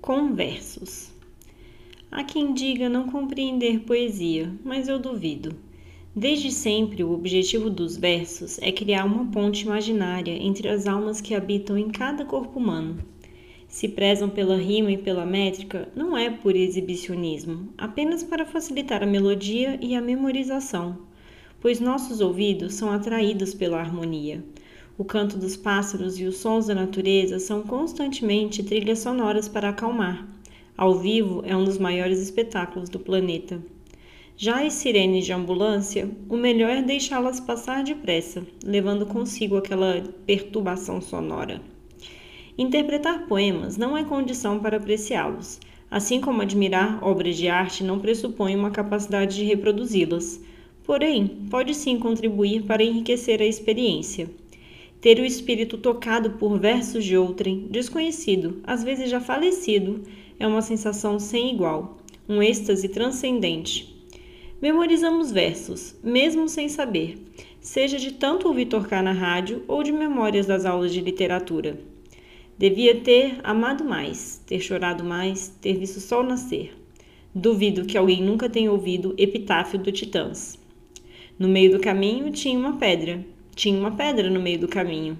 Conversos. Há quem diga não compreender poesia, mas eu duvido. Desde sempre, o objetivo dos versos é criar uma ponte imaginária entre as almas que habitam em cada corpo humano. Se prezam pela rima e pela métrica, não é por exibicionismo, apenas para facilitar a melodia e a memorização, pois nossos ouvidos são atraídos pela harmonia. O canto dos pássaros e os sons da natureza são constantemente trilhas sonoras para acalmar. Ao vivo é um dos maiores espetáculos do planeta. Já as sirenes de ambulância, o melhor é deixá-las passar depressa, levando consigo aquela perturbação sonora. Interpretar poemas não é condição para apreciá-los, assim como admirar obras de arte não pressupõe uma capacidade de reproduzi-las. Porém, pode sim contribuir para enriquecer a experiência ter o espírito tocado por versos de outrem, desconhecido, às vezes já falecido, é uma sensação sem igual, um êxtase transcendente. Memorizamos versos, mesmo sem saber, seja de tanto ouvir tocar na rádio ou de memórias das aulas de literatura. Devia ter amado mais, ter chorado mais, ter visto o sol nascer. Duvido que alguém nunca tenha ouvido Epitáfio do Titãs. No meio do caminho tinha uma pedra, tinha uma pedra no meio do caminho.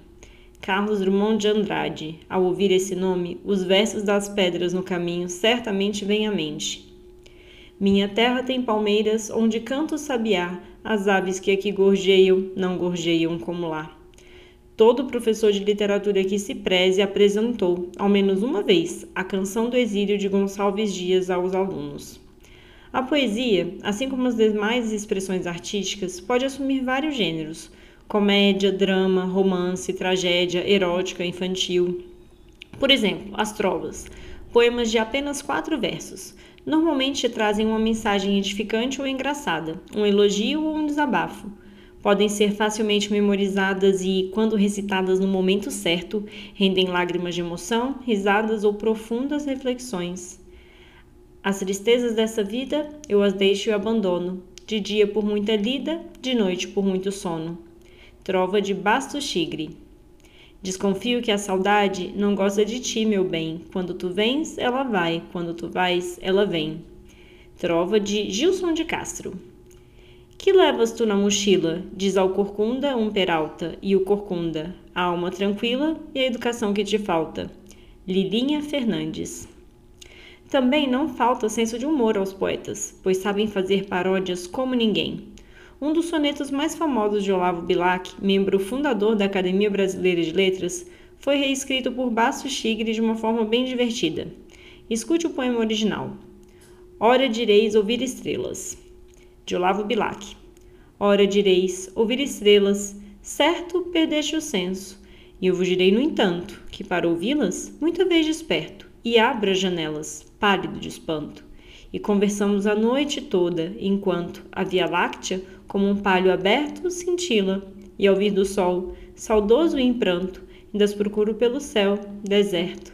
Carlos Drummond de Andrade. Ao ouvir esse nome, os versos das pedras no caminho certamente vêm à mente. Minha terra tem palmeiras onde canta o sabiá, as aves que aqui gorjeiam não gorjeiam como lá. Todo professor de literatura que se preze apresentou, ao menos uma vez, a canção do exílio de Gonçalves Dias aos alunos. A poesia, assim como as demais expressões artísticas, pode assumir vários gêneros, comédia, drama, romance, tragédia, erótica, infantil. Por exemplo, as trovas, poemas de apenas quatro versos. Normalmente trazem uma mensagem edificante ou engraçada, um elogio ou um desabafo. Podem ser facilmente memorizadas e, quando recitadas no momento certo, rendem lágrimas de emoção, risadas ou profundas reflexões. As tristezas dessa vida eu as deixo e abandono, de dia por muita lida, de noite por muito sono. Trova de Basto Chigre. Desconfio que a saudade não gosta de ti, meu bem. Quando tu vens, ela vai. Quando tu vais, ela vem. Trova de Gilson de Castro. Que levas tu na mochila? Diz ao corcunda um peralta, e o corcunda, a alma tranquila e a educação que te falta. Lilinha Fernandes. Também não falta senso de humor aos poetas, pois sabem fazer paródias como ninguém. Um dos sonetos mais famosos de Olavo Bilac, membro fundador da Academia Brasileira de Letras, foi reescrito por Basso Chigre de uma forma bem divertida. Escute o poema original. Ora direis ouvir estrelas, de Olavo Bilac. Ora direis ouvir estrelas, certo perdeste o senso, e eu vos direi, no entanto, que para ouvi-las, muita vez desperto, e abra as janelas, pálido de espanto. E conversamos a noite toda, enquanto a Via Láctea como um palho aberto, cintila, e ao vir do sol, saudoso e em pranto, ainda as procuro pelo céu, deserto.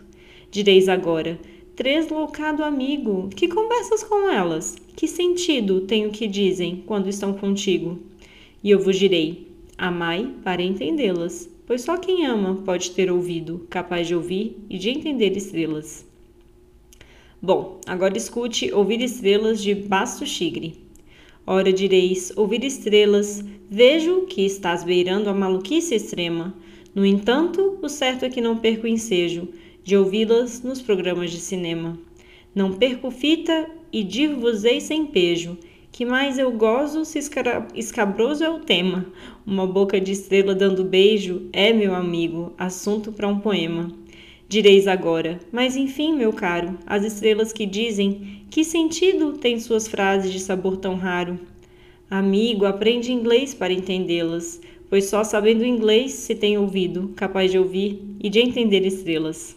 Direis agora, tresloucado amigo, que conversas com elas? Que sentido tem o que dizem quando estão contigo? E eu vos direi, amai para entendê-las, pois só quem ama pode ter ouvido, capaz de ouvir e de entender estrelas. Bom, agora escute Ouvir Estrelas de Basto Chigre. Ora direis, ouvir estrelas, vejo que estás beirando a maluquice extrema. No entanto, o certo é que não perco o ensejo de ouvi-las nos programas de cinema. Não perco fita e dir-vos-ei sem pejo, que mais eu gozo se escabroso é o tema. Uma boca de estrela dando beijo é, meu amigo, assunto para um poema. Direis agora, mas enfim, meu caro, as estrelas que dizem, que sentido têm suas frases de sabor tão raro? Amigo, aprende inglês para entendê-las, pois só sabendo inglês se tem ouvido, capaz de ouvir e de entender estrelas.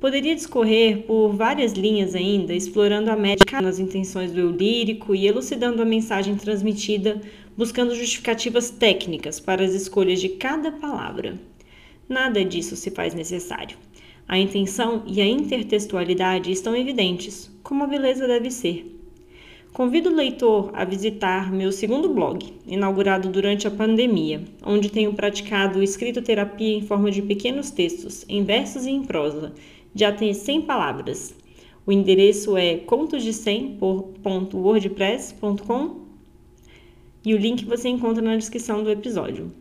Poderia discorrer por várias linhas ainda, explorando a médica nas intenções do eu lírico e elucidando a mensagem transmitida, buscando justificativas técnicas para as escolhas de cada palavra. Nada disso se faz necessário. A intenção e a intertextualidade estão evidentes, como a beleza deve ser. Convido o leitor a visitar meu segundo blog, inaugurado durante a pandemia, onde tenho praticado escritoterapia em forma de pequenos textos, em versos e em prosa, de até 100 palavras. O endereço é contosde100.wordpress.com e o link você encontra na descrição do episódio.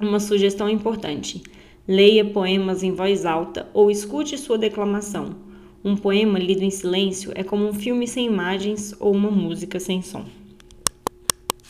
Uma sugestão importante: leia poemas em voz alta ou escute sua declamação. Um poema lido em silêncio é como um filme sem imagens ou uma música sem som.